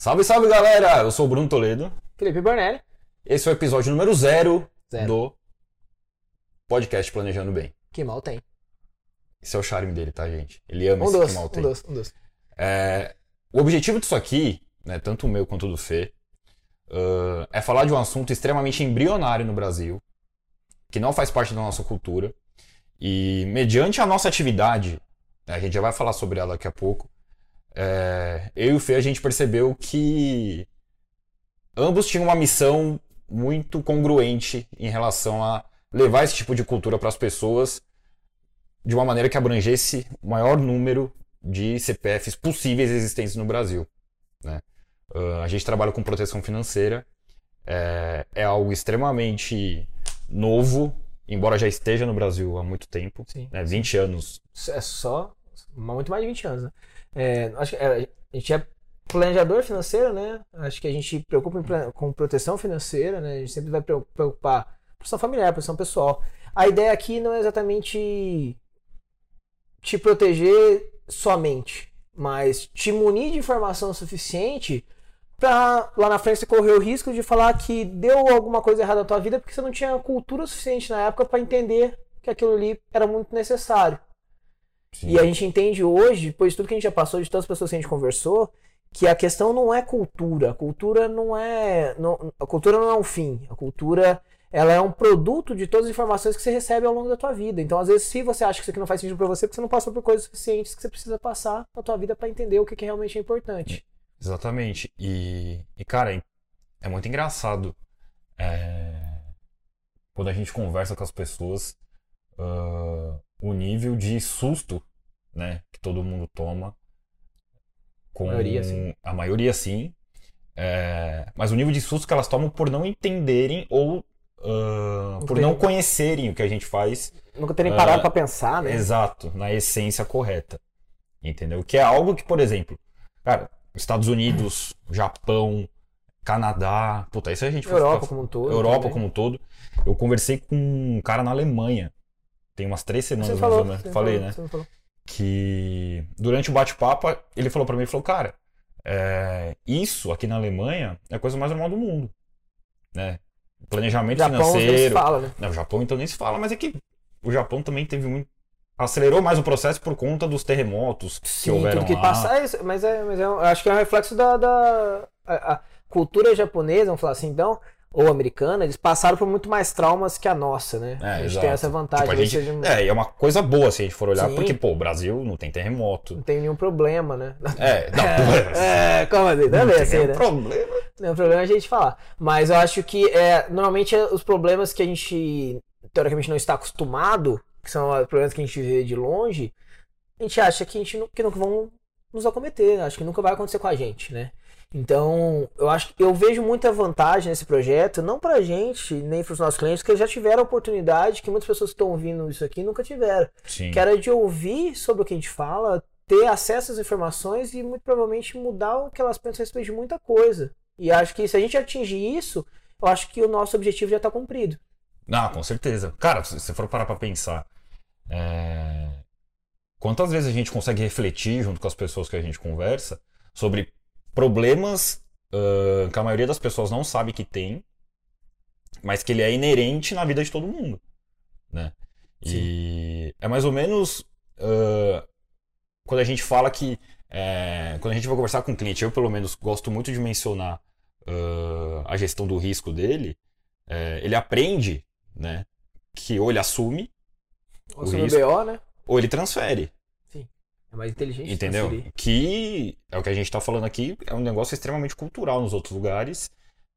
Salve, salve galera! Eu sou o Bruno Toledo. Felipe Bornelli. Esse é o episódio número zero, Zero. do podcast Planejando Bem. Que mal tem. Esse é o charme dele, tá, gente? Ele ama Um esse doce, que mal um tem. doce, um doce. É, o objetivo disso aqui, né, tanto o meu quanto o do Fê, ãh, é falar de um assunto extremamente embrionário no Brasil, que não faz parte da nossa cultura, e mediante a nossa atividade, né, a gente já vai falar sobre ela daqui a pouco, é, eu e o Fê a gente percebeu que ambos tinham uma missão muito congruente em relação a levar esse tipo de cultura para as pessoas de uma maneira que abrangesse o maior número de CPFs possíveis existentes no Brasil. né? Ah, a gente trabalha com proteção financeira, é, é algo extremamente novo, embora já esteja no Brasil há muito tempo, Sim. né? 20 anos. É só. Muito mais de 20 anos, né? É, acho que é, a gente é planejador financeiro, né? Acho que a gente preocupa com proteção financeira, né? A gente sempre vai preo- preocupar proteção familiar, proteção pessoal. A ideia aqui não é exatamente te proteger somente, mas te munir de informação suficiente pra lá na frente você correr o risco de falar que deu alguma coisa errada na tua vida porque você não tinha cultura suficiente na época para entender que aquilo ali era muito necessário. E a gente entende hoje, depois de tudo que a gente já passou, de todas as pessoas que a gente conversou, que a questão não é cultura. A cultura não é. não- a cultura não é um fim. A cultura ela é um produto de todas as informações que você recebe ao longo da tua vida. Então, às vezes, se você acha que isso aqui não faz sentido pra você, porque você não passou por coisas suficientes que você precisa passar na tua vida para entender o que, que realmente é importante. Exatamente. E, e, cara, é- é muito engraçado é, quando a gente conversa com as pessoas ah, o nível de susto né, que todo mundo toma. Com A maioria, sim. A maioria, sim. É, mas o nível de susto que elas tomam por não entenderem ou ah, por não conhecerem o que a gente faz Nunca terem Ah, parado pra pensar, né? Exato, na essência correta. Entendeu? Que é algo que, por exemplo, cara, Estados Unidos, Japão, Canadá, puta, isso a gente Europa como um todo. Europa também. como um todo. Eu conversei com um cara na Alemanha, tem umas três semanas mais ou menos. Falei, falou, né? Que durante o bate-papo, ele falou pra mim, falou, cara, é, isso aqui na Alemanha é a coisa mais normal do mundo. Né? Planejamento Japão financeiro. fala, né? Não, o Japão então nem se fala, mas é que o Japão também teve muito. Acelerou mais o processo por conta dos terremotos que Sim, houveram tudo que lá. passa é isso, mas é, mas é, acho que é um reflexo da, da a, a cultura japonesa, vamos falar assim, então, ou americana, eles passaram por muito mais traumas que a nossa, né? É, a gente exato. tem essa vantagem. Tipo, gente- seja- É, e é uma coisa boa se a gente for olhar, Sim. porque, pô, o Brasil não tem terremoto. Não tem nenhum problema, né? É, não, pô, É, como assim? não Também tem assim, nenhum né? problema. Não, o problema é a gente falar. Mas eu acho que é, normalmente é os problemas que a gente teoricamente não está acostumado, que são os problemas que a gente vê de longe, a gente acha que, a gente, que nunca vão nos acometer, acho que nunca vai acontecer com a gente, né? Então, eu acho que eu vejo muita vantagem nesse projeto, não pra gente, nem pros nossos clientes, que já tiveram a oportunidade que muitas pessoas que estão ouvindo isso aqui nunca tiveram Sim. que era de ouvir sobre o que a gente fala, ter acesso às informações e muito provavelmente mudar o que elas pensam a respeito de muita coisa. E acho que se a gente atingir isso, eu acho que o nosso objetivo já está cumprido. Não, com certeza. Cara, se você for parar pra pensar, é, quantas vezes a gente consegue refletir junto com as pessoas que a gente conversa sobre problemas ah, que a maioria das pessoas não sabe que tem, mas que ele é inerente na vida de todo mundo, né? E é mais ou menos ah, quando a gente fala que é, quando a gente vai conversar com o cliente, eu pelo menos gosto muito de mencionar ah, a gestão do risco dele. é, ele aprende, né, que ou ele assume O O risco. BO, né? ou ele transfere, É mais inteligente. entendeu? transferir. Que é o que a gente está falando aqui, é um negócio extremamente cultural nos outros lugares.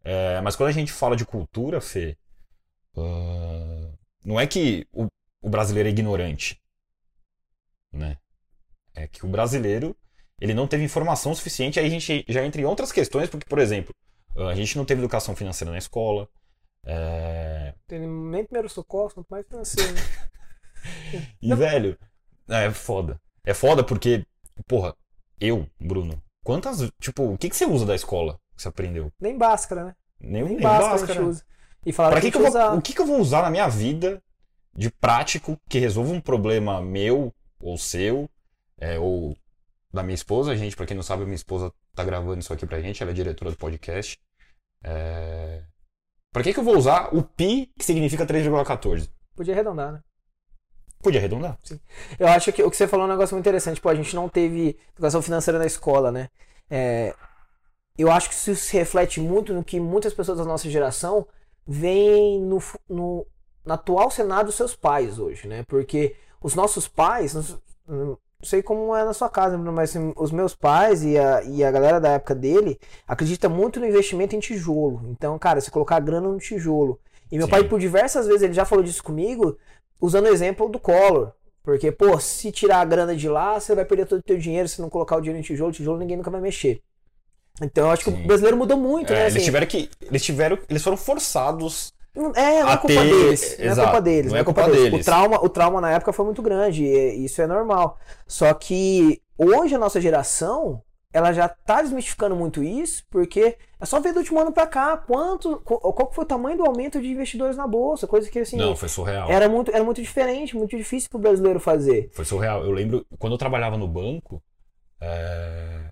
É, mas quando a gente fala de cultura, Fê, ah, não é que o, o brasileiro é ignorante, né? É que o brasileiro ele não teve informação suficiente, aí a gente já entra em outras questões, porque, por exemplo, a gente não teve educação financeira na escola. é, Tem nem primeiro socorro, quanto mais financeiro. né? E, velho, é foda. É foda porque, porra, eu, Bruno, quantas. Tipo, o que, que você usa da escola que você aprendeu? nem báscara, né? Nem, Nem nem báscara, a báscara. gente usa. E falaram Pra que, que, a que eu vou, o que, que eu vou usar na minha vida de prático que resolva um problema meu ou seu, é, ou da minha esposa. Gente, pra quem não sabe, minha esposa tá gravando isso aqui pra gente. Ela é diretora do podcast. É... Pra que, que eu vou usar o pi, que significa 3,14? Podia arredondar, né? Podia arredondar. Eu acho que o que você falou é um negócio muito interessante. Pô, a gente não teve educação financeira na escola, né? É, eu acho que isso se reflete muito no que muitas pessoas da nossa geração veem no, no, no atual cenário dos seus pais hoje, né? Porque os nossos pais, não sei como é na sua casa, mas os meus pais e a, e a galera da época dele acredita muito no investimento em tijolo. Então, cara, você colocar grana no tijolo. E meu Sim. pai, por diversas vezes, ele já falou disso comigo, usando o exemplo do Collor. Porque, pô, se tirar a grana de lá, você vai perder todo o teu dinheiro. Se não colocar o dinheiro em tijolo, tijolo ninguém nunca vai mexer. Então, eu acho que Sim. o brasileiro mudou muito, É, né? eles assim. tiveram que. Eles tiveram. Eles foram forçados. É, não é a culpa ter- deles. Não é exato, culpa deles. não é culpa deles. O trauma, o trauma na época foi muito grande. E isso é normal. Só que hoje a nossa geração, ela já tá desmistificando muito isso, porque é só ver do último ano pra cá quanto, qual foi o tamanho do aumento de investidores na bolsa, coisa que assim Não, foi surreal. era muito, era muito diferente, muito difícil pro brasileiro fazer. Foi surreal. Eu lembro, quando eu trabalhava no banco, é,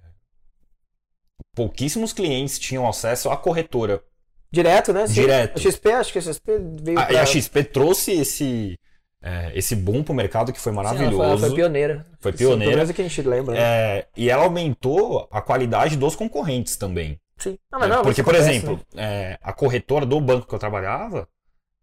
pouquíssimos clientes tinham acesso à corretora. Direto, né? Direto. A XP, acho que a XP veio A, pra... a XP trouxe esse, é, esse boom pro mercado que foi Sim, ela maravilhoso. foi, ela foi pioneira. Foi Sim, pioneira. Pelo é que a gente lembra, né? É, e ela aumentou a qualidade dos concorrentes também. Sim. Não, É, mas não, porque, isso por acontece, exemplo, né? é, a corretora do banco que eu trabalhava,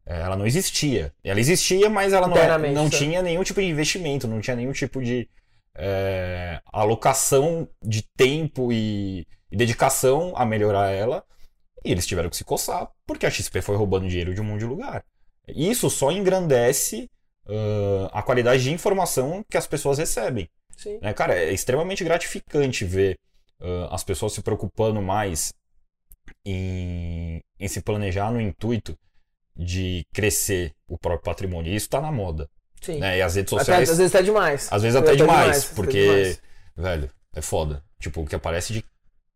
é, ela não existia. Ela existia, mas ela não, é- não tá. tinha nenhum tipo de investimento, não tinha nenhum tipo de é, alocação de tempo e, e dedicação a melhorar ela. E eles tiveram que se coçar, porque a XP foi roubando dinheiro de um monte de lugar. Isso só engrandece ãh, a qualidade de informação que as pessoas recebem. Sim. né? Cara, é extremamente gratificante ver ãh, as pessoas se preocupando mais em, em se planejar no intuito de crescer o próprio patrimônio. E isso tá na moda. Sim. Né? E as redes Até, sociais, às vezes tá demais. às vezes até tá demais, demais, porque, demais. velho, é foda. Tipo, o que aparece de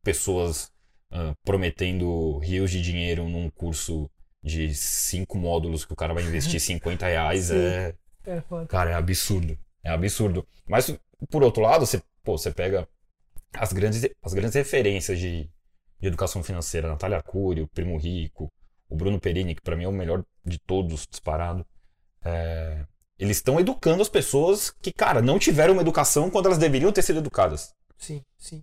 pessoas ãh, prometendo rios de dinheiro num curso de cinco módulos que o cara vai investir 50 reais Sim. é, É, foda. Cara, é absurdo. É absurdo. Mas, por outro lado, você, pô, você pega as grandes, as grandes referências de, de educação financeira. Natália Arcuri, o Primo Rico, o Bruno Perini, que pra mim é o melhor de todos, disparado. É, eles estão educando as pessoas que, cara, não tiveram uma educação quando elas deveriam ter sido educadas. Sim, sim.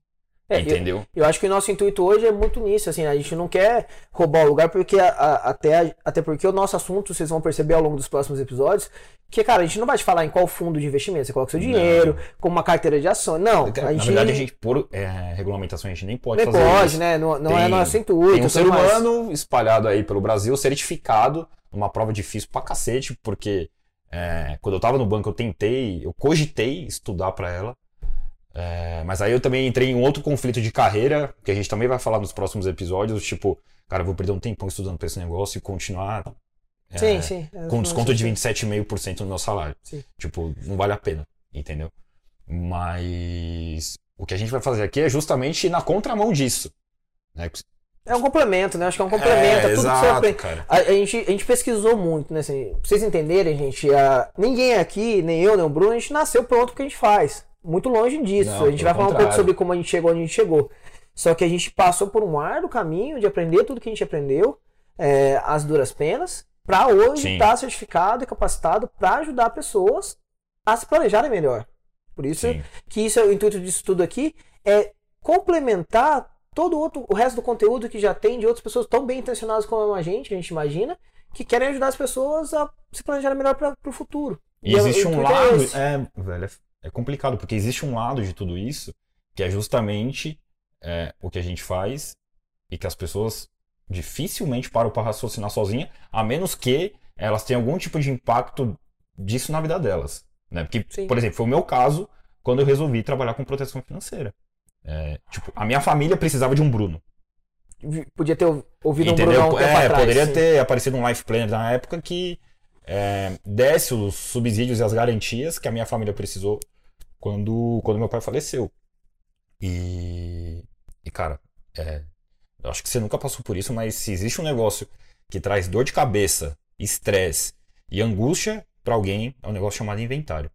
É, eu, entendeu? eu acho que o nosso intuito hoje é muito nisso, assim, a gente não quer roubar o lugar, porque a- a- até, até porque o nosso assunto, vocês vão perceber ao longo dos próximos episódios, que, cara, a gente não vai te falar em qual fundo de investimento, você coloca seu dinheiro, como uma carteira de ações, não, a Na gente verdade, a gente, por é, regulamentação, a gente nem pode nem fazer pode, isso. né, não, não é Tem- nosso intuito. Tem um ser mais. humano espalhado aí pelo Brasil, certificado, numa prova difícil pra cacete, porque é, quando eu tava no banco eu tentei, eu cogitei estudar pra ela, é, mas aí eu também entrei em outro conflito de carreira, que a gente também vai falar nos próximos episódios, tipo, cara, eu vou perder um tempão estudando pra esse negócio e continuar é, Sim, sim. é, com desconto de sim, 27,5% do meu salário. Sim. Tipo, não vale a pena, entendeu? Mas o que a gente vai fazer aqui é justamente ir na contramão disso. Né? É um complemento, né? Acho que é um complemento. É, tudo que você exato, aprende. cara. A, a gente, a gente pesquisou muito, né? Assim, pra vocês entenderem, gente, a, ninguém aqui, nem eu, nem o Bruno, a gente nasceu pronto porque a gente faz. Muito longe disso. Não, a gente vai falar um pouco sobre como a gente chegou onde a gente chegou. Só que a gente passou por um árduo caminho de aprender tudo que a gente aprendeu, é, as duras penas, pra hoje estar certificado e capacitado pra ajudar pessoas a se planejarem melhor. Por isso Sim. que isso é o intuito disso tudo aqui, é complementar todo o outro, o resto do conteúdo que já tem de outras pessoas tão bem intencionadas como a gente, a gente imagina, que querem ajudar as pessoas a se planejarem melhor para o futuro. E é- existe o um é lado. É, velho, é, complicado, porque existe um lado de tudo isso que é justamente é, o que a gente faz e que as pessoas dificilmente param para raciocinar sozinha, a menos que elas tenham algum tipo de impacto disso na vida delas. Né? Porque, Sim. por exemplo, foi o meu caso quando eu resolvi trabalhar com proteção financeira. É, tipo, a minha família precisava de um Bruno. Podia ter ou- ouvido Entendeu? um Bruno há um é, poderia sim. ter aparecido um Life Planner na época que é, desse os subsídios e as garantias que a minha família precisou quando, quando meu pai faleceu. E, e cara, é, eu acho que você nunca passou por isso, mas se existe um negócio que traz dor de cabeça, estresse e angústia pra alguém, é um negócio chamado inventário.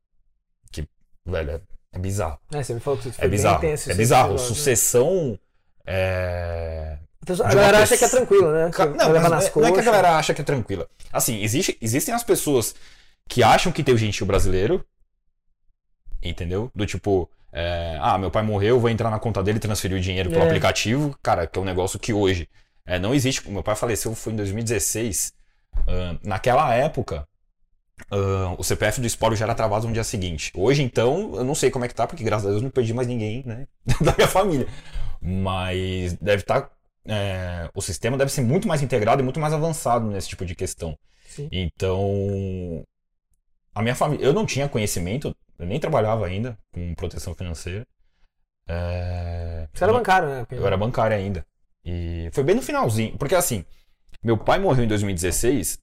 Que, velho, é, É bizarro. É, você me falou que você foi É bizarro. bem tenso É esse bizarro. né? Sucessão. É... A pessoa- A galera acha que é tranquilo, né? Ca- Não, não é- não é que a coxas. galera acha que é tranquila. Assim, existe, existem as pessoas que acham que tem o gentil brasileiro. Entendeu? Do tipo, é, ah, meu pai morreu, vou entrar na conta dele e transferir o dinheiro pro É. aplicativo. Cara, que é um negócio que hoje é, não existe. Meu pai faleceu, foi em 2016. Ah, naquela época, ah, o CPF do espólio já era travado no dia seguinte. Hoje, então, eu não sei como é que tá, porque graças a Deus não perdi mais ninguém, né? da minha família. Mas deve estar. O sistema deve ser muito mais integrado e muito mais avançado nesse tipo de questão. Sim. Então, a minha família. Eu não tinha conhecimento, eu nem trabalhava ainda com proteção financeira. É, Você era não- bancário, né? eu era bancário ainda. E foi bem no finalzinho. Porque assim, meu pai morreu em 2016,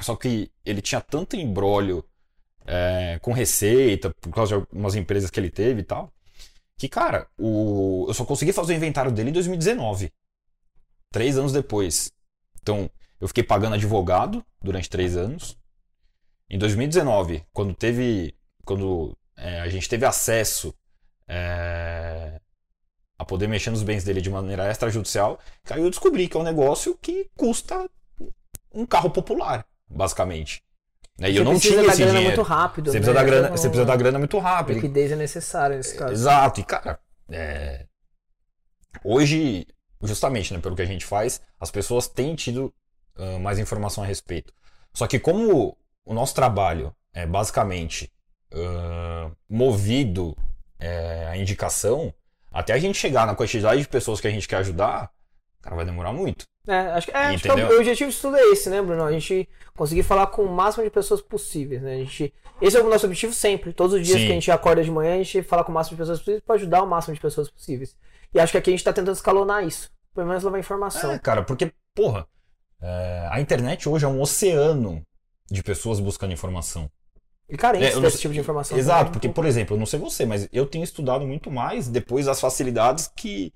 só que ele tinha tanto embrólio é, com receita, por causa de algumas empresas que ele teve e tal, que, cara, o... eu só consegui fazer o inventário dele em 2019. Três anos depois. Então, eu fiquei pagando advogado durante três anos. Em 2019, quando teve. Quando é, a gente teve acesso é, a poder mexer nos bens dele de maneira extrajudicial, aí eu descobri que é um negócio que custa um carro popular, basicamente. Né, E eu não tinha esse grana dinheiro. muito rápido. Você né? precisa, da grana, Então, você precisa da grana muito rápido. Liquidez é necessária nesse caso. Exato, e cara, é, hoje, justamente, né, pelo que a gente faz, as pessoas têm tido ah, mais informação a respeito. Só que como o nosso trabalho é basicamente ah, movido é, à indicação, até a gente chegar na quantidade de pessoas que a gente quer ajudar, cara, vai demorar muito. É, acho que, é, acho que o- objetivo disso tudo é esse, né, Bruno? A gente conseguir falar com o máximo de pessoas possíveis, né? A gente, esse é o nosso objetivo sempre. Todos os dias Sim. que a gente acorda de manhã, a gente fala com o máximo de pessoas possíveis para ajudar o máximo de pessoas possíveis. E acho que aqui a gente tá tentando escalonar isso. Pelo menos levar informação. É, cara, porque, porra, é, a internet hoje é um oceano de pessoas buscando informação. E carentes É, desse tipo de informação. Exato, também. porque, por exemplo, eu não sei você, mas eu tenho estudado muito mais depois das facilidades que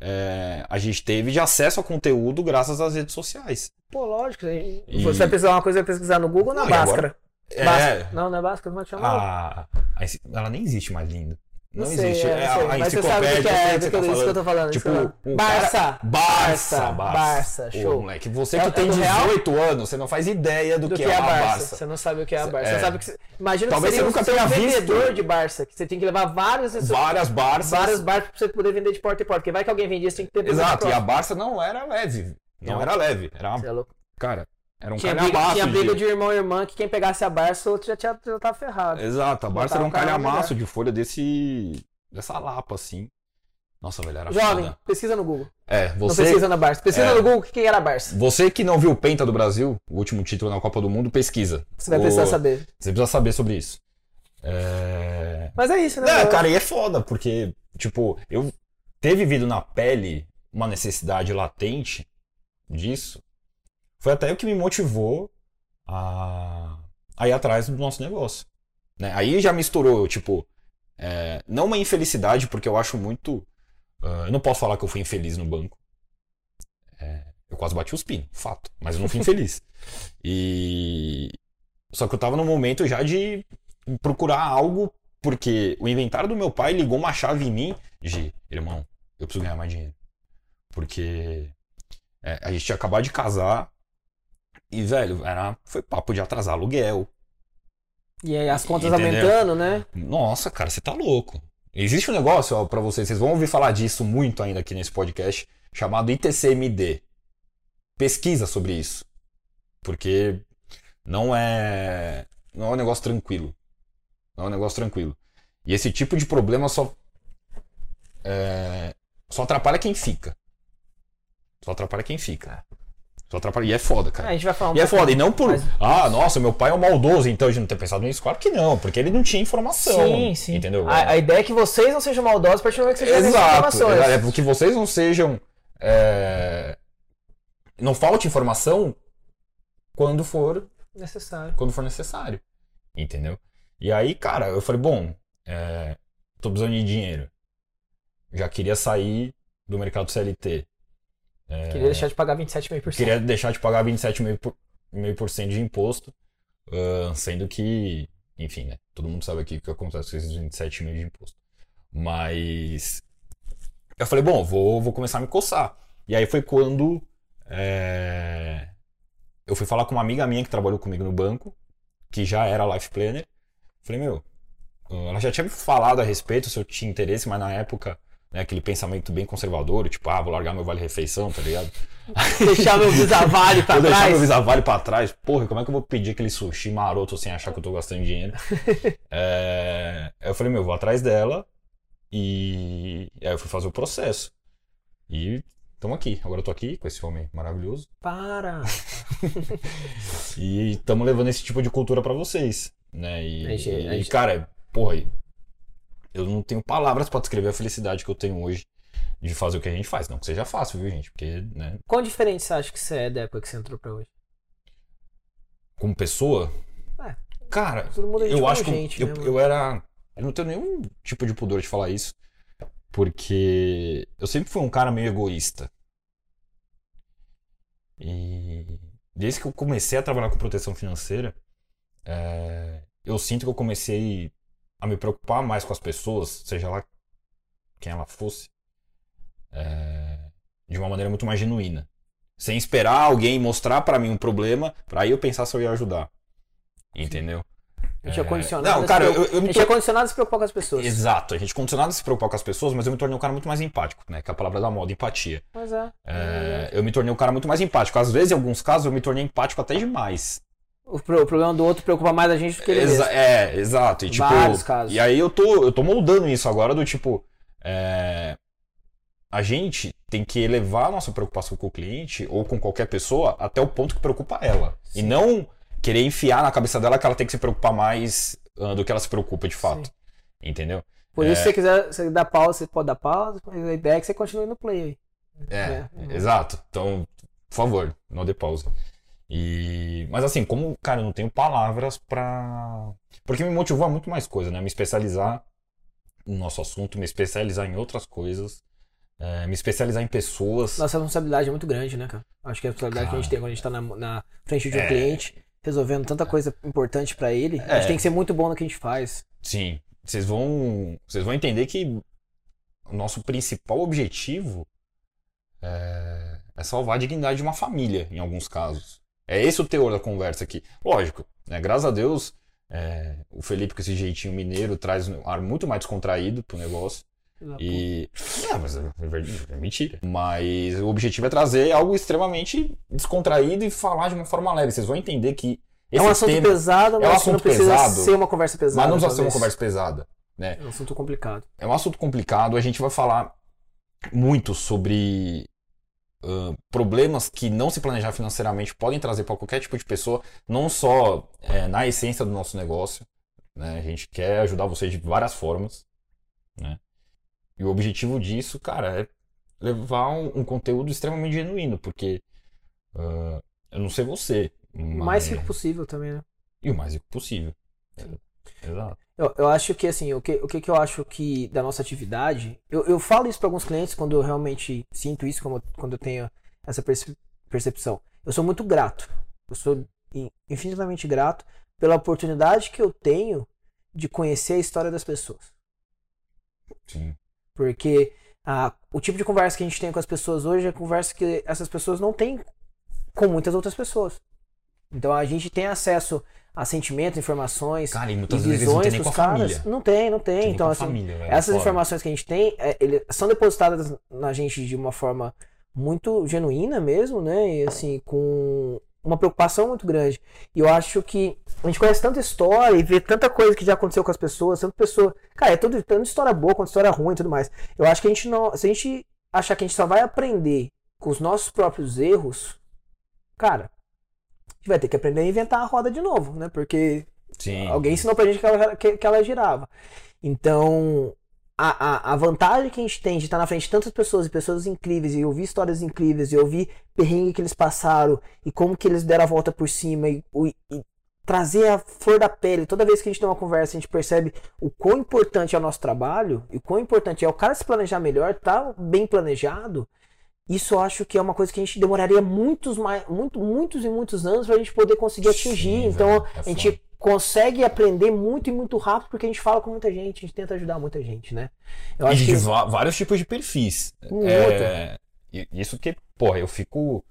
é, a gente teve de acesso a conteúdo graças às redes sociais. Pô, lógico. E- Você vai pesquisar uma coisa, vai pesquisar no Google ou na Não, e agora- Bhaskara? É, Bhaskara. Não, não é Bhaskara, como é que chama? a, a enci- ela nem existe mais, linda. Não, Não sei, existe. é, É, não sei, a, a mas você sabe o que enciclopédia, é, do que que você tá que eu tô falando. Tipo, eu- o Barça, Barça, Barça. Barça, Ô, show. moleque, você É- que é tem do Real? 18 anos, você não faz ideia do, do que, que, é é a Barça. Barça. Você não sabe o que é a Barça. É. Você sabe que. Imagina Talvez que você nunca ser um tenha visto. vendedor de Barça, que você tem que levar vários Várias Barças. vários Barças pra você poder vender de porta em porta. Porque vai que alguém vende isso, tem que ter Exato, e a. Barça não era leve. Não, era leve. Era uma é. Cara, era um Tinha briga, calhamaço. tinha de- briga de irmão e irmã que quem pegasse a Barça, o outro já, tinha, já tava ferrado. Exato, a Barça era um calhamaço de folha desse. dessa lapa, assim. Nossa, velho, era Jovem, foda. pesquisa no Google. É, Não você. pesquisa na Barça. Pesquisa É. no Google o que que era a Barça. Você que não viu o Penta do Brasil, o último título na Copa do Mundo, pesquisa. Você vai O- precisar saber. Você precisa saber sobre isso. É. Mas é isso, né? É, cara, e é foda, porque, tipo, eu ter vivido na pele uma necessidade latente disso, foi até o que me motivou a, a ir atrás do nosso negócio. Né? Aí já misturou, tipo, é, não uma infelicidade, porque eu acho muito. ah, eu não posso falar que eu fui infeliz no banco. É, eu quase bati os pinos, fato. Mas eu não fui infeliz. E. Só que eu tava no momento já de procurar algo, porque o inventário do meu pai ligou uma chave em mim de, irmão, eu preciso ganhar mais dinheiro. Porque é, a gente tinha acabado de casar e, velho, era, foi papo de atrasar aluguel. E aí as contas Entendeu? aumentando, né? Nossa, cara, você tá louco. Existe um negócio, ó, pra vocês, vocês vão ouvir falar disso muito ainda aqui nesse podcast, chamado ITCMD. Pesquisa sobre isso. Porque não é. Não é um negócio tranquilo. Não é um negócio tranquilo. E esse tipo de problema só. é, só atrapalha quem fica. Só atrapalha quem fica. Só atrapalha. E é foda, É, cara. a gente vai falar um E é foda, e não por. mais- Ah, nossa, meu pai é um maldoso, então a gente não ter pensado nisso. Claro que não, porque ele não tinha informação. Sim, sim. Entendeu? A, a ideia é que vocês não sejam maldosos a partir do momento que vocês Exato. informações. É porque vocês não sejam. é, Não falte informação quando for, Necessário. quando for necessário. Entendeu? E aí, cara, eu falei, bom, é... tô precisando de dinheiro. Já queria sair do mercado CLT. Queria deixar de pagar 27,5%. É. Queria deixar de pagar 27,5% por... meio por cento de imposto, ah, sendo que Enfim, né? Todo mundo sabe aqui o que acontece com esses 27,5 de imposto. Mas. Eu falei, bom, vou, vou começar a me coçar. E aí foi quando. é, Eu fui falar com uma amiga minha que trabalhou comigo no banco, que já era life planner. Falei, meu, ela já tinha me falado a respeito se eu tinha interesse, mas na época, né, aquele pensamento bem conservador, tipo, ah, vou largar meu vale-refeição, tá ligado? Deixar meu bisavalho pra vou deixar trás. meu Visavale pra trás. Porra, como é que eu vou pedir aquele sushi maroto sem achar que eu tô gastando dinheiro? É, Eu falei, meu, vou atrás dela e aí eu fui fazer o processo. E estamos aqui. Agora eu tô aqui com esse homem maravilhoso. Para. E estamos levando esse tipo de cultura pra vocês, né? E, A gente- a e, cara, porra, eu não tenho palavras pra descrever a felicidade que eu tenho hoje de fazer o que a gente faz. Não que seja fácil, viu, gente? Porque, né, Quão diferente você acha que você é da época que você entrou pra hoje? como pessoa, É. cara, é eu acho que gente, eu, né, eu era. Eu não tenho nenhum tipo de pudor de falar isso. Porque eu sempre fui um cara meio egoísta. E desde que eu comecei a trabalhar com proteção financeira, é, eu sinto que eu comecei a me preocupar mais com as pessoas, seja lá quem ela fosse, é, de uma maneira muito mais genuína. Sem esperar alguém mostrar pra mim um problema, pra aí eu pensar se eu ia ajudar. Entendeu? A gente é É, condicionado. não, a se cara, eu- eu me é tô- condicionado a se preocupar com as pessoas. Exato, a gente é condicionado a se preocupar com as pessoas, mas eu me tornei um cara muito mais empático, né? Que é a palavra da moda, empatia. Mas é. É, eu me tornei um cara muito mais empático. Às vezes, em alguns casos, eu me tornei empático até demais. O, pro- o problema do outro preocupa mais a gente do que ele Exa- mesmo. é, exato. E, tipo, Vários casos. E aí eu tô, eu tô moldando isso agora do tipo. é, a gente tem que elevar a nossa preocupação com o cliente ou com qualquer pessoa até o ponto que preocupa ela. E não querer enfiar na cabeça dela que ela tem que se preocupar mais ah, do que ela se preocupa de fato. Entendeu? Por isso, se você quiser você dar pausa, você pode dar pausa, mas a ideia é que você continue no play. É, É. exato. Então, por favor, não dê pausa. E, mas assim, como, cara, eu não tenho palavras pra. Porque me motivou a muito mais coisa, né? Me especializar no nosso assunto, me especializar em outras coisas, é, me especializar em pessoas. Nossa responsabilidade é muito grande, né, cara? Acho que a responsabilidade que a gente Cara. tem quando a gente tá na, na frente de um É. cliente, resolvendo tanta coisa importante pra ele, a É. gente tem que ser muito bom no que a gente faz. Sim, vocês vão, vocês vão entender que o nosso principal objetivo é, é salvar a dignidade de uma família, em alguns casos. É esse o teor da conversa aqui. Lógico, né, graças a Deus, é, o Felipe com esse jeitinho mineiro traz um ar muito mais descontraído pro negócio. E. Não, mas é, verdade, é mentira. Mas o objetivo é trazer algo extremamente descontraído e falar de uma forma leve. Vocês vão entender que. É um assunto tema, pesado, é um mas não assunto precisa pesado, ser uma conversa pesada. mas não precisa ser uma conversa pesada. Né? É um assunto complicado. É um assunto complicado, a gente vai falar muito sobre problemas que não se planejar financeiramente podem trazer para qualquer tipo de pessoa, não só eh, na essência do nosso negócio. Né? A gente quer ajudar vocês de várias formas. Né? E o objetivo disso, cara, é levar um, um conteúdo extremamente genuíno, porque ah, eu não sei você, O mas... mais rico possível também, né? e o mais rico possível. É, Exato. Eu, eu acho que assim, o que, o que que eu acho que da nossa atividade, eu, eu falo isso para alguns clientes quando eu realmente sinto isso, como, quando eu tenho essa perce- percepção. Eu sou muito grato. Eu sou in- infinitamente grato pela oportunidade que eu tenho de conhecer a história das pessoas. Sim. Porque ah, o tipo de conversa que a gente tem com as pessoas hoje é conversa que essas pessoas não têm com muitas outras pessoas. Então a gente tem acesso a informações, Cara, e e muitas vezes não tem visões caras. família. Não tem, não tem. Tem Então, assim, família, velho, essas fora. informações que a gente tem, é, ele- são depositadas na gente de uma forma muito genuína mesmo, né? E assim, com uma preocupação muito grande. E eu acho que a gente conhece tanta história e vê tanta coisa que já aconteceu com as pessoas, tanta pessoa. Cara, é tudo, tanto história boa quanto história ruim e tudo mais. Eu acho que a gente não. Se a gente achar que a gente só vai aprender com os nossos próprios erros, cara, a gente vai ter que aprender a inventar a roda de novo, né? Porque Sim. Alguém ensinou pra gente que ela, que, que ela girava. Então, a, a, a vantagem que a gente tem de estar na frente de tantas pessoas e pessoas incríveis e ouvir histórias incríveis e ouvir perrengue que eles passaram e como que eles deram a volta por cima e, e trazer a flor da pele. Toda vez que a gente tem uma conversa, a gente percebe o quão importante é o nosso trabalho e o quão importante é o cara se planejar melhor, tá bem planejado. Isso eu acho que é uma coisa que a gente demoraria muitos, mais, muito, muitos e muitos anos pra gente poder conseguir Sim, atingir. velho, Então, é a gente foda. consegue aprender muito e muito rápido porque a gente fala com muita gente, a gente tenta ajudar muita gente, né? Eu acho e de que... vários tipos de perfis. Muito. É, isso que, porra, eu fico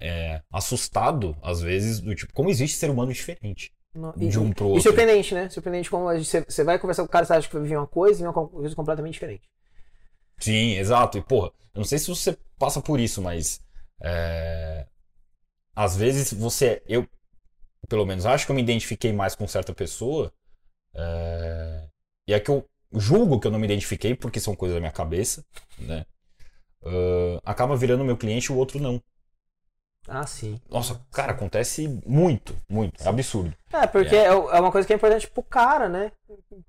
é, assustado, às vezes, do tipo, como existe ser humano diferente. Não, e, de um pro outro. E surpreendente, né? Surpreendente como você, vai conversar com o cara, você acha que vai viver uma coisa e uma coisa completamente diferente. Sim, exato. E, porra, eu não sei se você passa por isso, mas. É... Às vezes você. Eu, pelo menos, acho que eu me identifiquei mais com certa pessoa. É... E é que eu julgo que eu não me identifiquei porque são coisas da minha cabeça, né? Uh, acaba virando meu cliente e o outro não. Ah, sim. Nossa, cara, acontece muito, muito. É absurdo. É, porque é. é. é uma coisa que é importante pro cara, né?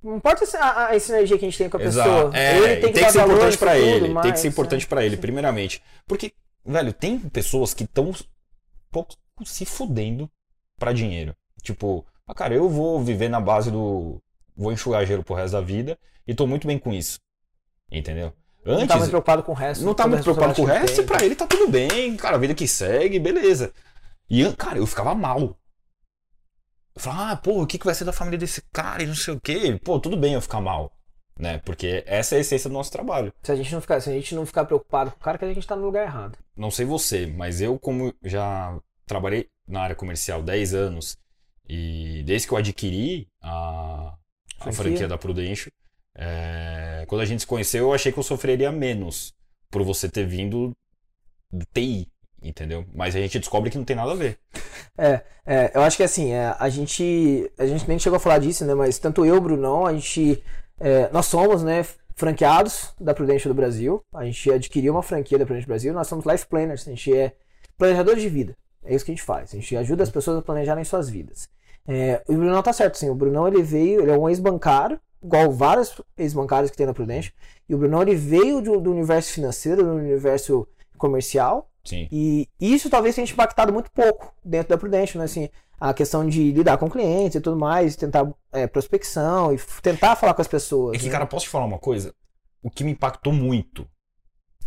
Não importa a, a sinergia que a gente tem com a Exato. pessoa. É, ele tem que, tem que ser importante para ele. Mais, tem que ser importante é. para ele, primeiramente. Porque, velho, tem pessoas que estão pouco se fudendo para dinheiro. Tipo, ah, cara, eu vou viver na base do. Vou enxugar gelo pro resto da vida e tô muito bem com isso. Entendeu? Antes, não tá muito preocupado com o resto. Não tá muito preocupado com o resto e pra ele tá tudo bem, cara, a vida que segue, beleza. E, cara, eu ficava mal. Eu falava, ah, pô, o que, que vai ser da família desse cara e não sei o quê. Pô, tudo bem eu ficar mal. Né? Porque essa é a essência do nosso trabalho. Se a gente não ficar, se a gente não ficar preocupado com o cara, que a gente tá no lugar errado. Não sei você, mas eu, como já trabalhei na área comercial 10 anos, e desde que eu adquiri a, a franquia da Prudential, é, quando a gente se conheceu, eu achei que eu sofreria menos por você ter vindo do TI, entendeu? Mas a gente descobre que não tem nada a ver. É, é eu acho que assim, é, a gente a gente nem chegou a falar disso, né? Mas tanto eu, Brunão, a gente é, nós somos, né, franqueados da Prudential do Brasil. A gente adquiriu uma franquia da Prudential do Brasil. Nós somos life planners, a gente é planejadores de vida. É isso que a gente faz. A gente ajuda as pessoas a planejarem suas vidas. É, o Brunão tá certo, sim. O Brunão ele veio, ele é um ex-bancário igual vários ex-bancários que tem na Prudential. E o Brunão ele veio do, do, universo financeiro, do universo comercial. Sim. E isso talvez tenha impactado muito pouco dentro da Prudential, né? Assim, a questão de lidar com clientes e tudo mais, tentar é, prospecção e tentar falar com as pessoas. É que, né? cara, posso te falar uma coisa? O que me impactou muito,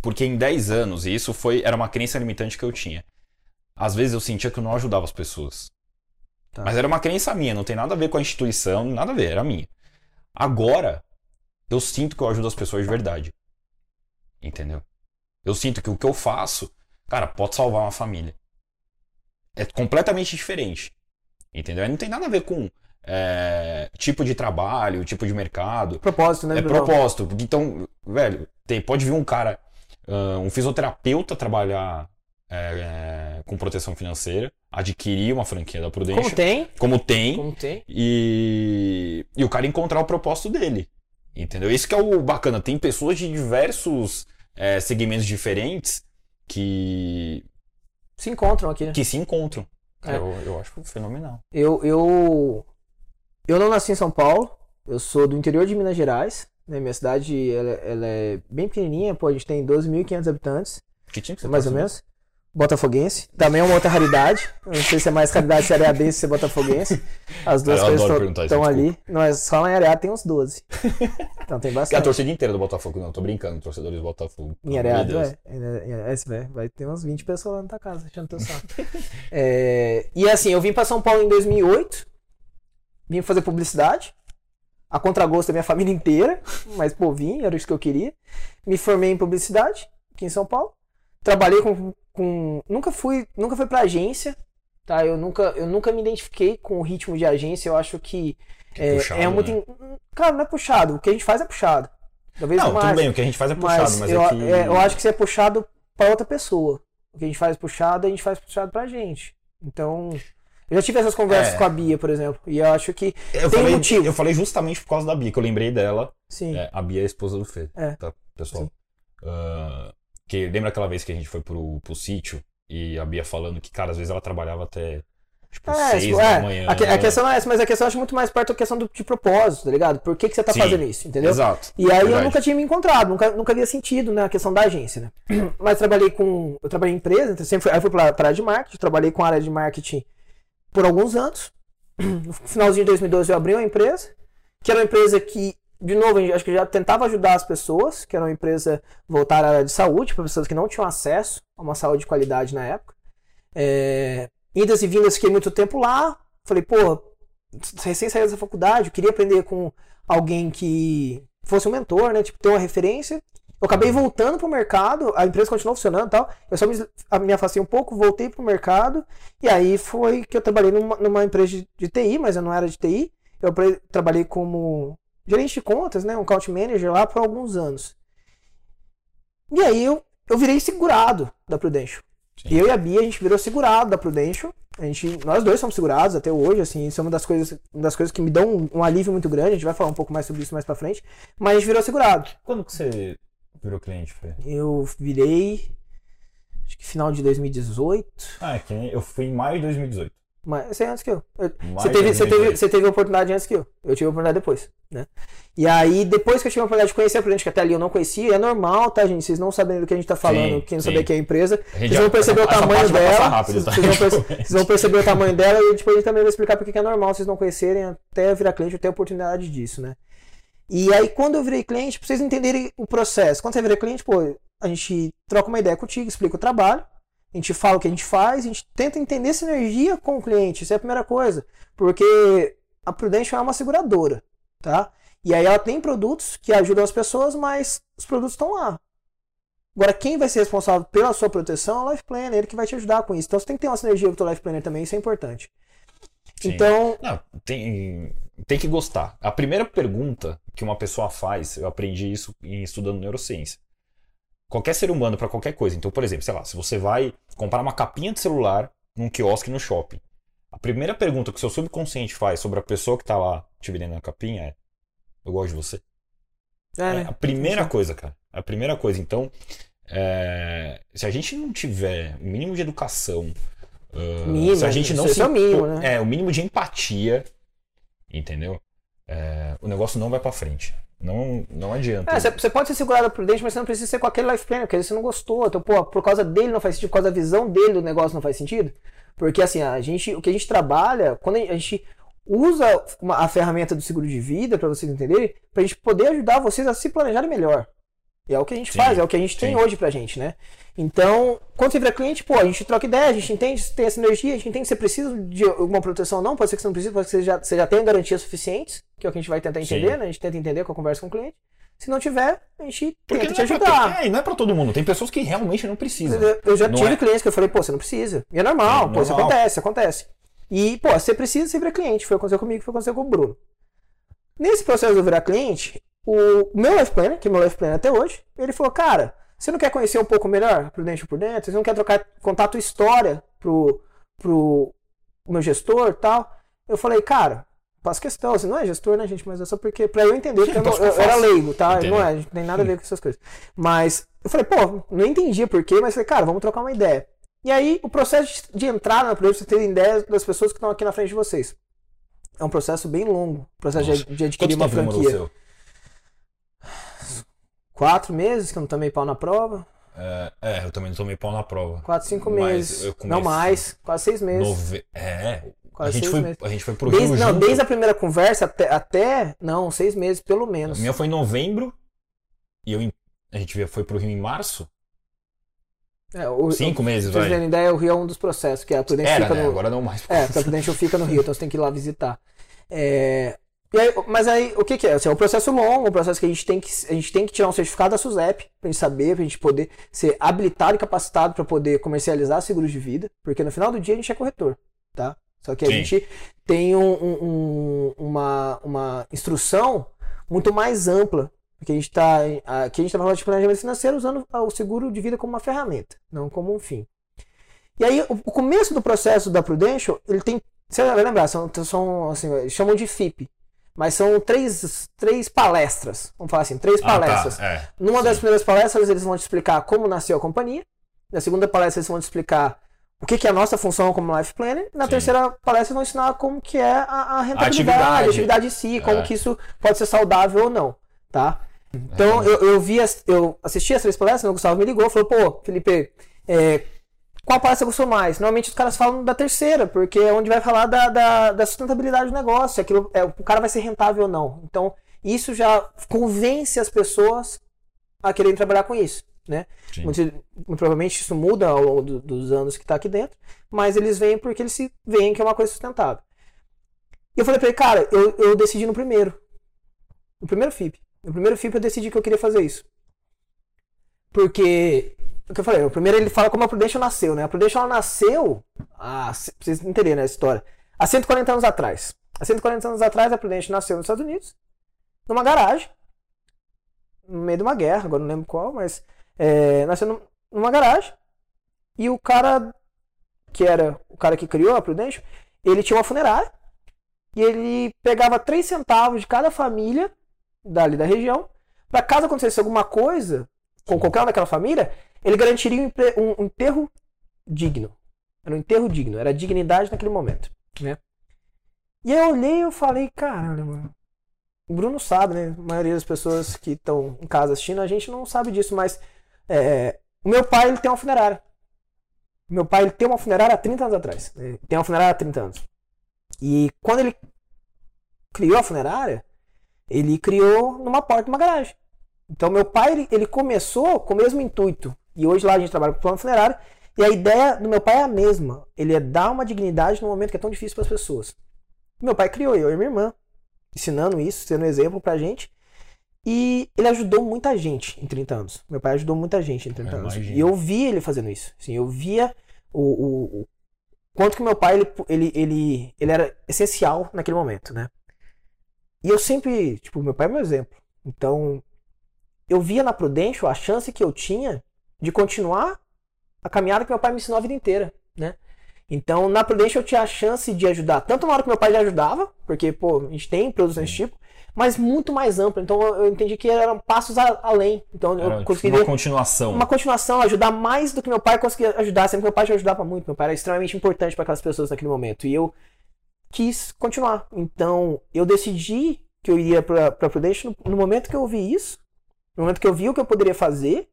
porque em 10 anos, e isso foi era uma crença limitante que eu tinha. Às vezes eu sentia que eu não ajudava as pessoas. Tá. Mas era uma crença minha, não tem nada a ver com a instituição, nada a ver, era minha. Agora, eu sinto que eu ajudo as pessoas de verdade. Entendeu? Eu sinto que o que eu faço, cara, pode salvar uma família. É completamente diferente. Entendeu? Não tem nada a ver com é, tipo de trabalho, tipo de mercado. Propósito, né? É propósito. Então, velho, tem, pode vir um cara, uh, um fisioterapeuta trabalhar é, é, com proteção financeira, adquirir uma franquia da Prudential. Como tem. Como tem. Como tem. E, e o cara encontrar o propósito dele. Entendeu? Isso que é o bacana. Tem pessoas de diversos é, segmentos diferentes que. Se encontram aqui, né? Que se encontram. É. Eu, eu acho fenomenal. Eu, eu, eu não nasci em São Paulo. Eu sou do interior de Minas Gerais. Né? Minha cidade ela, ela é bem pequenininha. Pô, a gente tem 12.500 habitantes. Que time que você Mais ou menos. Botafoguense. Também é uma outra raridade. Não sei se é mais raridade se é areadense se é botafoguense. As duas Cara, coisas estão ali. Mas só lá em Areado tem uns 12. Então tem bastante. É a torcida inteira do Botafogo, não. Tô brincando, torcedores do Botafogo. Em Areado, é. é, é. Vai ter uns 20 pessoas lá na tua casa, achando teu saco. é, e assim, eu vim pra São Paulo em 2008. Vim fazer publicidade. A contragosto da minha família inteira. Mas, pô, vim, era isso que eu queria. Me formei em publicidade aqui em São Paulo. Trabalhei com com. Nunca fui. Nunca fui pra agência. Tá? Eu nunca, eu nunca me identifiquei com o ritmo de agência. Eu acho que. É, puxado, é muito. Né? Claro, não é puxado. O que a gente faz é puxado. Talvez não, mais, tudo bem, o que a gente faz é puxado, mas, mas eu, é que... é, eu acho que você é puxado para outra pessoa. O que a gente faz puxado, a gente faz puxado pra gente. Então. Eu já tive essas conversas é. com a Bia, por exemplo, e eu acho que eu tem falei, motivo. Eu falei justamente por causa da Bia, que eu lembrei dela. Sim. É, a Bia é a esposa do Fê, é. tá, pessoal? Uh, que lembra aquela vez que a gente foi pro, pro sítio e a Bia falando que, cara, às vezes ela trabalhava até tipo, é, seis tipo, da é, manhã. A, a, questão é essa, mas a questão eu acho muito mais perto da questão do, de propósito, tá ligado? Por que, que você tá Sim, fazendo isso, entendeu? Exato. E aí verdade. eu nunca tinha me encontrado, nunca, nunca havia sentido na né, questão da agência, né? Mas trabalhei com. Eu trabalhei em empresa, então sempre fui, aí fui pra, pra área de marketing, trabalhei com a área de marketing por alguns anos. No finalzinho de 2012 eu abri uma empresa, que era uma empresa que de novo, acho que já tentava ajudar as pessoas, que era uma empresa voltada à área de saúde, para pessoas que não tinham acesso a uma saúde de qualidade na época. É, idas e vindas, fiquei muito tempo lá. Falei, pô, recém saí dessa faculdade, eu queria aprender com alguém que fosse um mentor, né? Tipo, ter uma referência. Eu acabei voltando pro mercado, a empresa continuou funcionando e tal. Eu só me, me afastei um pouco, voltei pro mercado. E aí foi que eu trabalhei numa, numa empresa de, de, TI, mas eu não era de TI. Eu trabalhei como gerente de contas, né? Um account manager lá por alguns anos. E aí eu, eu virei segurado da Prudential. Sim. Eu e a Bia, a gente virou segurado da Prudential. A gente, nós dois somos segurados até hoje, assim, isso é uma das coisas, uma das coisas que me dão um, um, alívio muito grande. A gente vai falar um pouco mais sobre isso mais pra frente. Mas a gente virou segurado. Quando que você virou cliente, Fê? Eu virei. Acho que final de 2018. Ah, é que eu fui em maio de 2018. Mas você é antes que eu. eu você, teve, você, teve, você teve a oportunidade antes que eu. Eu tive a oportunidade depois, né? E aí, depois que eu tive a oportunidade de conhecer a Prudente, que até ali eu não conhecia, é normal, tá, gente? Vocês não sabendo do que a gente tá falando, sim, quem não saber que é a empresa, a vocês vão perceber o tamanho dela. Rápido, tá? vocês, vão vocês, vão perceber o tamanho dela e depois a gente também vai explicar porque é normal vocês não conhecerem até virar cliente, ter a oportunidade disso, né? E aí, quando eu virei cliente, pra vocês entenderem o processo. Quando você vira cliente, pô, a gente troca uma ideia contigo, explica o trabalho, a gente fala o que a gente faz, a gente tenta entender sinergia com o cliente. Isso é a primeira coisa. Porque a Prudential é uma seguradora, tá? E aí ela tem produtos que ajudam as pessoas, mas os produtos estão lá. Agora, quem vai ser responsável pela sua proteção é o Life Planner, ele que vai te ajudar com isso. Então você tem que ter uma sinergia com o Life Planner também, isso é importante. Sim. Então. Não, tem, tem que gostar. A primeira pergunta que uma pessoa faz, eu aprendi isso em estudando neurociência qualquer ser humano para qualquer coisa. Então, por exemplo, sei lá, se você vai comprar uma capinha de celular num quiosque no shopping, a primeira pergunta que o seu subconsciente faz sobre a pessoa que tá lá te vendendo a capinha é: Eu gosto de você? É, é né? a primeira coisa, cara. A primeira coisa. Então, é, se a gente não tiver o mínimo de educação, uh, mínimo, se a gente não se. É o mínimo, né? É, o mínimo de empatia, entendeu? É, o negócio não vai para frente. Não, não adianta. Você é, pode ser segurado por dentro, mas você não precisa ser com aquele life planner, porque você não gostou. Então, pô, por causa dele não faz sentido, por causa da visão dele do negócio não faz sentido. Porque assim, a gente, o que a gente trabalha, quando a gente usa uma, a ferramenta do seguro de vida, para vocês entenderem, pra gente poder ajudar vocês a se planejarem melhor. E é o que a gente sim, faz, é o que a gente tem sim. hoje pra gente, né? Então, quando você vira cliente, pô, a gente troca ideia, a gente entende se tem essa energia, a gente entende que você precisa de alguma proteção ou não, pode ser que você não precise, pode ser que você já, você já tenha garantias suficientes, que é o que a gente vai tentar entender, sim. né? A gente tenta entender com a conversa com o cliente. Se não tiver, a gente Porque tenta te é ajudar. Pra, é, não é pra todo mundo. Tem pessoas que realmente não precisam. Eu já não tive é. clientes que eu falei, pô, você não precisa. E é normal, é, pô, isso acontece, acontece. E, pô, você precisa, você vira cliente. Foi acontecer comigo, foi acontecer com o Bruno. Nesse processo de virar cliente, o meu life planner, que é meu life planner até hoje, ele falou, cara, você não quer conhecer um pouco melhor por dentro por dentro? Você não quer trocar, contar a tua história pro, pro meu gestor tal? Eu falei, cara, faço questão, você não é gestor, né, gente? Mas é só porque, pra eu entender, porque eu, não, eu, era leigo, tá? Não é, não tem nada a ver com essas coisas. Mas, eu falei, pô, não entendia por quê, mas falei, cara, vamos trocar uma ideia. E aí, o processo de, entrar na Prudential, você ter ideia das pessoas que estão aqui na frente de vocês. É um processo bem longo, processo de, de, adquirir uma franquia quatro meses que eu não tomei pau na prova. É, é, eu também não tomei pau na prova. Quatro, cinco meses. Não mais, quase seis meses. Nove... É, quase a gente, foi, meses. a gente foi pro desde, Rio Não, junto. desde a primeira conversa até, até, Não, seis meses, pelo menos. A minha foi em novembro. E eu, a gente foi pro Rio em março. É, o, Cinco o, meses, vai. Vocês ideia, o Rio é um dos processos, que a Prudential Era, fica né? no... Agora não mais. É, a Prudential fica no Rio, então você tem que ir lá visitar. É, Aí, mas aí, o que, que é? Assim, é um processo longo, um processo que a gente tem que, a gente tem que tirar um certificado da SUSEP pra gente saber, pra gente poder ser habilitado e capacitado para poder comercializar seguros de vida, porque no final do dia a gente é corretor, tá? Só que a Sim. gente tem um, um, uma, uma instrução muito mais ampla, porque a gente está aqui a gente tá falando de planejamento financeiro usando o seguro de vida como uma ferramenta, não como um fim. E aí, o, o começo do processo da Prudential, ele tem você vai lembrar, são, são assim, chamam de FIP, mas são três, três palestras. Vamos falar assim, três palestras. Ah, tá. é, Numa sim. das primeiras palestras, eles vão te explicar como nasceu a companhia. Na segunda palestra, eles vão te explicar o que, que é a nossa função como Life Planner. Na sim. terceira palestra, eles vão ensinar como que é a, a rentabilidade, a atividade. a atividade em si, como é. que isso pode ser saudável ou não, tá? Então, é. eu, eu vi, as, eu assisti as três palestras, o Gustavo me ligou, falou, pô, Felipe, é, qual palestra gostou mais? Normalmente os caras falam da terceira, porque é onde vai falar da, da, da sustentabilidade do negócio, aquilo, é, o cara vai ser rentável ou não. Então, isso já convence as pessoas a quererem trabalhar com isso. Né? Muito, muito, provavelmente isso muda ao longo do, dos anos que está aqui dentro, mas eles vêm porque eles se veem que é uma coisa sustentável. E eu falei pra ele, cara, eu, eu decidi no primeiro. No primeiro FIP. No primeiro FIP eu decidi que eu queria fazer isso. Porque, o que eu falei, o primeiro ele fala como a Prudential nasceu, né? A Prudential nasceu, ah, pra vocês entenderem né, a história, há 140 anos atrás. Há 140 anos atrás a Prudential nasceu nos Estados Unidos, numa garagem, no meio de uma guerra, agora não lembro qual, mas é, nasceu numa garagem. E o cara, que era o cara que criou a Prudential, ele tinha uma funerária e ele pegava 3 centavos de cada família dali da região, para caso acontecesse alguma coisa com qualquer uma daquela família, ele garantiria um, um, enterro digno. Era um enterro digno, era dignidade naquele momento, né? E eu olhei e eu falei, caralho, mano. O Bruno sabe, né? A maioria das pessoas que estão em casa assistindo, a gente não sabe disso, mas é, o meu pai ele tem uma funerária. Meu pai ele tem uma funerária há 30 anos atrás. Tem uma funerária há 30 anos. E quando ele criou a funerária, ele criou numa porta de uma garagem. Então meu pai ele, ele começou com o mesmo intuito. E hoje lá a gente trabalha com plano funerário. E a ideia do meu pai é a mesma. Ele é dar uma dignidade no momento que é tão difícil para as pessoas. Meu pai criou eu e minha irmã, ensinando isso, sendo exemplo pra gente. E ele ajudou muita gente em 30 anos. Meu pai ajudou muita gente em 30 eu anos. Imagino. E eu vi ele fazendo isso. Assim, eu via o, o, o quanto que meu pai ele, ele, ele, ele era essencial naquele momento, né? E eu sempre, tipo, meu pai é meu exemplo. Então, eu via na Prudential a chance que eu tinha de continuar a caminhada que meu pai me ensinou a vida inteira, né? Então, na Prudential eu tinha a chance de ajudar, tanto na hora que meu pai já ajudava, porque, pô, a gente tem produções desse tipo, mas muito mais ampla. Então, eu entendi que eram passos a, além. Então, Era, eu conseguiria... Uma continuação. Uma continuação, ajudar mais do que meu pai conseguia ajudar. Sempre meu pai já ajudava muito. Meu pai era extremamente importante para aquelas pessoas naquele momento. E eu quis continuar. Então, eu decidi que eu iria para Prudential no, no momento que eu ouvi isso, no momento que eu vi o que eu poderia fazer.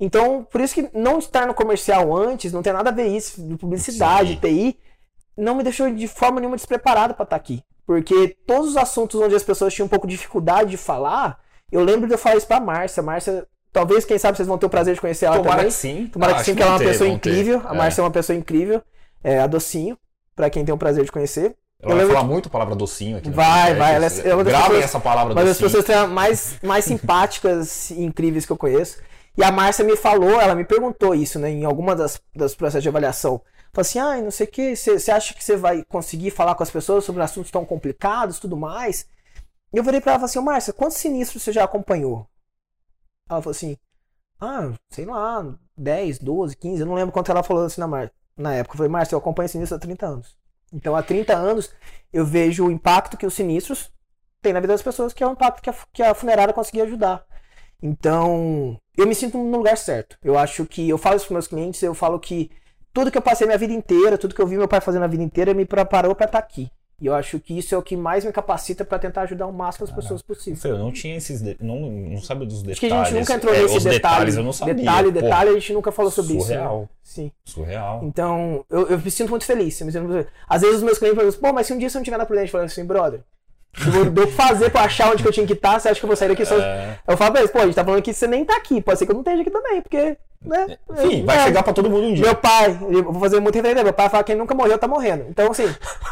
Então, por isso que não estar no comercial antes, não tem nada a ver isso, de publicidade, Sim. TI, não me deixou de forma nenhuma despreparado para estar tá aqui. Porque todos os assuntos onde as pessoas tinham um pouco de dificuldade de falar, eu lembro de eu falar isso pra Márcia. Márcia, talvez, quem sabe, vocês vão ter o prazer de conhecer ela Tomara também. Que sim. Tomara ah, que sim, porque ela é uma ter, pessoa incrível. Ter. A Márcia é. é uma pessoa incrível. É, a Docinho, para quem tem o prazer de conhecer. Ela vai falar que... muito a palavra docinho aqui. Vai, vai. Ela é, é uma Gravem pessoas, essa palavra Mas as pessoas mais, mais simpáticas e incríveis que eu conheço. E a Márcia me falou, ela me perguntou isso, né, em alguma das, das processos de avaliação. Falou assim, ah, não sei o que, você acha que você vai conseguir falar com as pessoas sobre assuntos tão complicados tudo mais? E eu virei pra ela assim, Márcia, quantos sinistros você já acompanhou? Ela falou assim, ah, sei lá, 10, 12, 15, eu não lembro quanto ela falou assim na, Mar na época. Eu falei, Márcia, eu acompanho sinistro há 30 anos. Então, há 30 anos, eu vejo o impacto que os sinistros têm na vida das pessoas, que é o impacto que a, que a funerária conseguia ajudar. Então, eu me sinto no lugar certo. Eu acho que, eu falo isso para meus clientes, eu falo que tudo que eu passei minha vida inteira, tudo que eu vi meu pai fazendo a vida inteira, me preparou para estar tá aqui. E eu acho que isso é o que mais me capacita para tentar ajudar o máximo as pessoas possível. Eu não tinha esses. De... Não, não sabe dos detalhes. Acho que a gente nunca entrou é, nesse detalhe. Detalhes eu não sabia. Detalhe, detalhe, a gente nunca falou sobre surreal. isso. Surreal. Né? Sim. Surreal. Então, eu, eu me sinto muito feliz. Sinto muito. Às vezes os meus clientes falam assim, pô, mas se um dia você não tiver na Prudente, falando assim, brother, do fazer pra achar onde que eu tinha que estar, tá, você acha que eu vou sair daqui só. É... Eu falo pra eles, pô, a gente tá falando que você nem tá aqui, pode ser que eu não esteja aqui também, porque. Né, Enfim, vai é. chegar pra todo mundo um dia. Meu pai, eu vou fazer muito referência, meu pai fala que quem nunca morreu tá morrendo. Então, assim,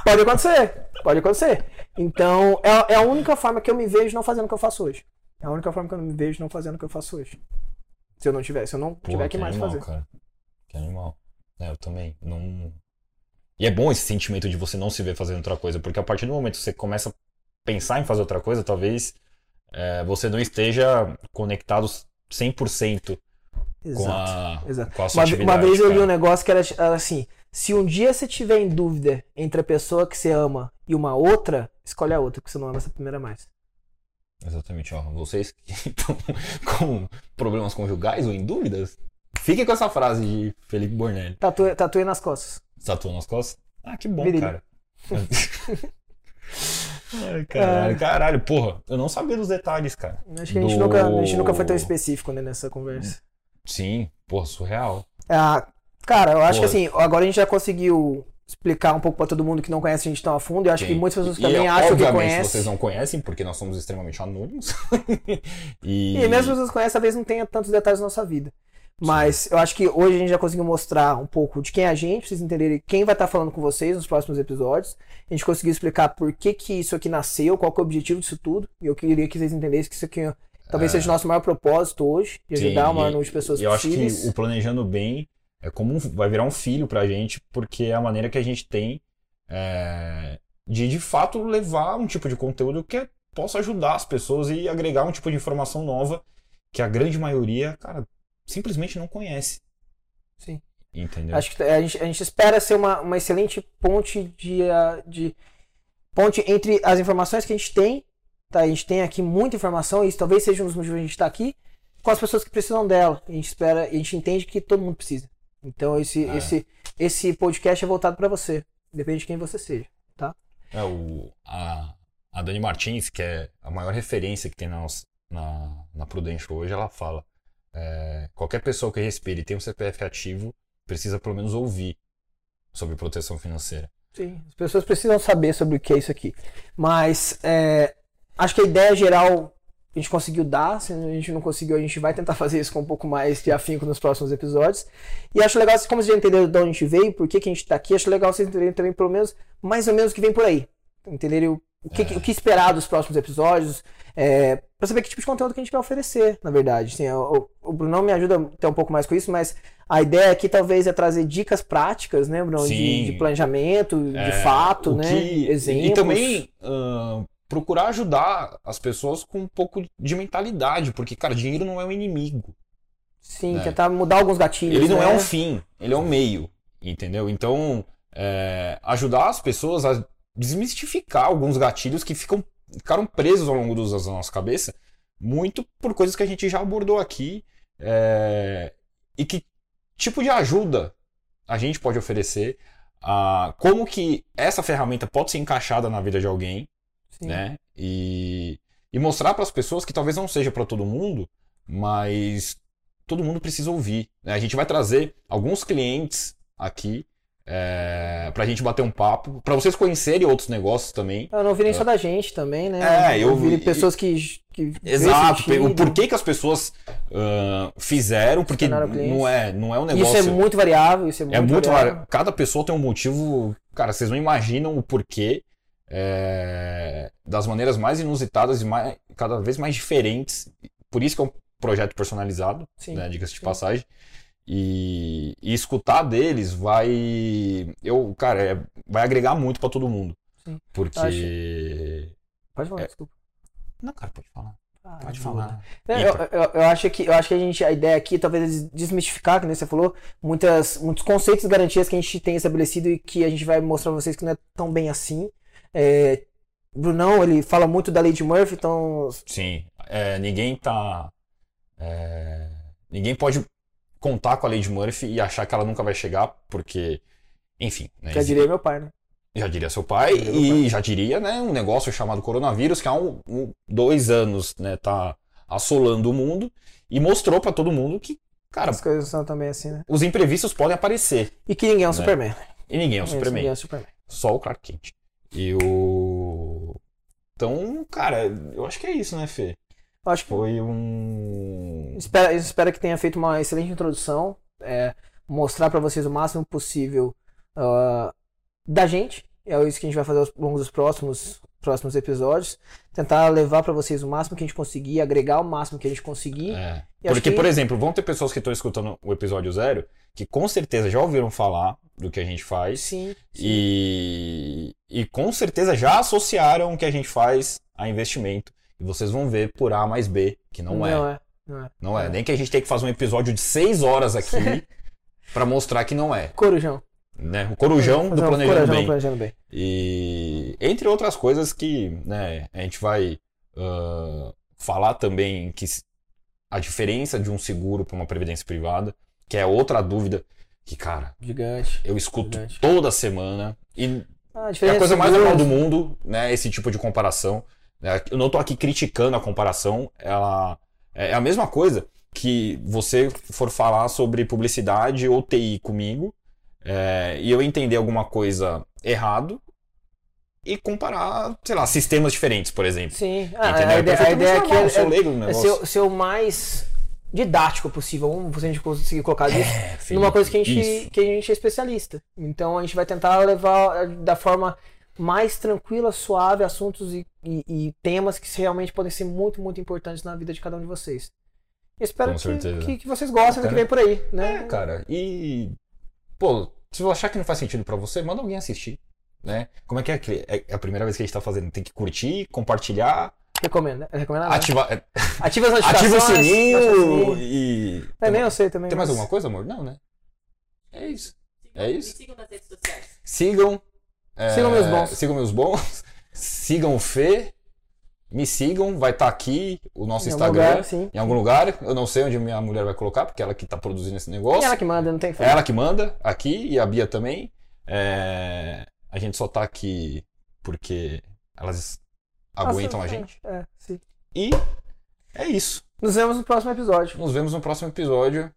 pode acontecer. Pode acontecer. Então, é, é a única forma que eu me vejo não fazendo o que eu faço hoje. É a única forma que eu me vejo não fazendo o que eu faço hoje. Se eu não tiver, se eu não tiver que, que mais animal, fazer. Cara. Que animal. É, eu também. Não. E é bom esse sentimento de você não se ver fazendo outra coisa, porque a partir do momento que você começa a pensar em fazer outra coisa, talvez é, você não esteja conectado 100% exato, com a, exato. Com a sua uma. Uma vez eu li um negócio que era, assim: se um dia você tiver em dúvida entre a pessoa que você ama e uma outra, escolhe a outra, porque você não ama essa primeira mais. Exatamente, ó. Vocês que estão com problemas conjugais ou em dúvidas, fiquem com essa frase de Felipe Bornelli. Tatue, tatue nas costas. Tatua nas costas? Ah, que bom, cara. Ai, caralho, é... caralho, porra, eu não sabia dos detalhes, cara. Acho que a gente, Do... nunca, a gente nunca foi tão específico né, nessa conversa. Sim, porra, surreal. Ah, cara, eu acho porra. que assim, agora a gente já conseguiu explicar um pouco para todo mundo que não conhece a gente tão a fundo. Eu acho Sim. que muitas pessoas também e, acham que conhecem. vocês não conhecem, porque nós somos extremamente anônimos. e... e mesmo as pessoas conhecem, talvez não tenha tantos detalhes na nossa vida. Mas eu acho que hoje a gente já conseguiu mostrar um pouco de quem é a gente, pra vocês entenderem quem vai estar falando com vocês nos próximos episódios. A gente conseguiu explicar por que, que isso aqui nasceu, qual que é o objetivo disso tudo. E eu queria que vocês entendessem que isso aqui talvez É. seja o nosso maior propósito hoje, de ajudar o Sim, maior número de pessoas E eu acho possíveis. que o planejando bem é como um- vai virar um filho pra gente, porque é a maneira que a gente tem é, de de fato levar um tipo de conteúdo que possa ajudar as pessoas e agregar um tipo de informação nova que a grande maioria, cara, simplesmente não conhece. Sim. Entendeu? Acho que a gente, a gente espera ser uma, uma excelente ponte de, de ponte entre as informações que a gente tem, tá? A gente tem aqui muita informação e isso talvez seja um dos motivos a gente estar aqui com as pessoas que precisam dela. A gente espera, a gente entende que todo mundo precisa. Então esse É. esse esse podcast é voltado para você, depende de quem você seja. É, o, a, a Dani Martins, que é a maior referência que tem na, na, na Prudential hoje, ela fala: é, qualquer pessoa que respire e tem um CPF ativo precisa pelo menos ouvir sobre proteção financeira. Sim, as pessoas precisam saber sobre o que é isso aqui. Mas é, acho que a ideia geral a gente conseguiu dar. Se a gente não conseguiu, a gente vai tentar fazer isso com um pouco mais de afinco nos próximos episódios. E acho legal, como vocês já entenderam de onde a gente veio, por que, que a gente está aqui, acho legal vocês entenderem também, pelo menos, mais ou menos o que vem por aí. Entenderem o, o que, É. o que esperar dos próximos episódios, é, para saber que tipo de conteúdo que a gente vai oferecer, na verdade. Assim, o, o Brunão me ajuda até um pouco mais com isso, mas a ideia aqui talvez é trazer dicas práticas, né, Bruno? De, de planejamento, de É, fato, o né? que- Exemplos. E também ah, procurar ajudar as pessoas com um pouco de mentalidade, porque, cara, dinheiro não é um inimigo. Sim, É. tentar mudar alguns gatilhos. Ele não né? é um fim, ele é um meio, entendeu? Então, é, ajudar as pessoas a desmistificar alguns gatilhos que ficam, ficaram presos ao longo dos anos na nossa cabeça, muito por coisas que a gente já abordou aqui, é, e que tipo de ajuda a gente pode oferecer, a, como que essa ferramenta pode ser encaixada na vida de alguém, Sim. né? E, e mostrar para as pessoas que talvez não seja para todo mundo, mas todo mundo precisa ouvir. né? A gente vai trazer alguns clientes aqui é, para a gente bater um papo, para vocês conhecerem outros negócios também. Eu não ouvi nem só da gente também, né? É, eu ouvi vi- pessoas que. que Exato, o porquê que as pessoas ah, fizeram, porque não é, não é um Isso negócio. é muito variável, isso é muito, É muito variável. vari- Cada pessoa tem um motivo. Cara, vocês não imaginam o porquê é, das maneiras mais inusitadas e mais, cada vez mais diferentes. Por isso que é um projeto personalizado, né, diga-se de sim. E, e escutar deles vai. Eu, cara, é- vai agregar muito pra todo mundo. Sim. Porque. Pode falar, É. desculpa. Não, cara, pode falar. Ah, Pode falar. É, E- eu, eu, eu acho que, eu acho que a, gente, a ideia aqui talvez é desmistificar, que nem você falou, muitas, muitos conceitos e garantias que a gente tem estabelecido e que a gente vai mostrar pra vocês que não é tão bem assim. É, Brunão, ele fala muito da lei de Murphy, então Sim, é, ninguém tá. é, ninguém pode contar com a lei de Murphy e achar que ela nunca vai chegar, porque, enfim, né, já diria meu pai, né? já diria seu pai Já diria e já diria, né, um negócio chamado coronavírus que há um, um- dois anos, né, tá assolando o mundo e mostrou pra todo mundo que, cara, As coisas são também assim, né? os imprevistos podem aparecer E que ninguém é um Né? Superman. e ninguém é um Superman, Ninguém é um Superman. só o Clark Kent. E o então, cara, eu acho que é isso, né, Fê? Eu acho que Foi um Espero, espero que tenha feito uma excelente introdução. é, mostrar para vocês o máximo possível ah, da gente. É isso que a gente vai fazer ao longo dos próximos, próximos episódios. Tentar levar para vocês o máximo que a gente conseguir, agregar o máximo que a gente conseguir. É. Porque, que- por exemplo, vão ter pessoas que estão escutando o episódio zero que com certeza já ouviram falar do que a gente faz Sim. e, e com certeza já associaram o que a gente faz a investimento. E vocês vão ver por A mais B, que não, é. Não é. Não é. Não é. Nem que a gente tenha que fazer um episódio de seis horas aqui pra mostrar que não é. Corujão. Né? O corujão do Planejando corujão Bem. planejando bem. E entre outras coisas que né, a gente vai ah, falar também que a diferença de um seguro para uma previdência privada, que é outra dúvida que, cara, Gigante. eu escuto Verdade. toda semana e Ah, é diferença a coisa mais normal do mundo, né, esse tipo de comparação. Eu não tô aqui criticando a comparação, ela é a mesma coisa que você for falar sobre publicidade ou TI comigo, é, e eu entender alguma coisa errado e comparar, sei lá, sistemas diferentes, por exemplo. Sim. Ah, a, É ideia, a ideia é, eu sou é- leigo no é negócio. ser, ser o mais didático possível, vamos se a gente conseguir colocar isso, É, Felipe, numa coisa que a, gente, isso. que a gente é especialista. Então a gente vai tentar levar da forma mais tranquila, suave, assuntos e, e- e temas que realmente podem ser muito, muito importantes na vida de cada um de vocês. Eu espero que, que, que vocês gostem do que Cara, vem por aí, né? É, cara. E. Pô, se você achar que não faz sentido pra você, manda alguém assistir. Né? Como é que é? que É a primeira vez que a gente tá fazendo. Tem que curtir, compartilhar, Recomendo. Recomendo nada. ativar. é, Ativa as notificações. Ativa o ativa o sininho e. É, nem eu sei também. Tem mais mas- alguma coisa, amor? Não, né? É isso. É isso? Sigam nas redes sociais. Sigam. É, Sigam meus bons. Sigam meus bons. Sigam o Fê. Me sigam. Vai estar aqui o nosso Em algum Instagram. lugar, sim. Em algum lugar. Eu não sei onde minha mulher vai colocar, porque ela que tá produzindo esse negócio. É ela que manda, não tem fé. ela que manda aqui e a Bia também. É, A gente só tá aqui porque elas aguentam Nossa, a gente. É, sim. E é isso. Nos vemos no próximo episódio. Nos vemos no próximo episódio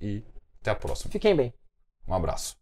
e até a próxima. Fiquem bem. Um abraço.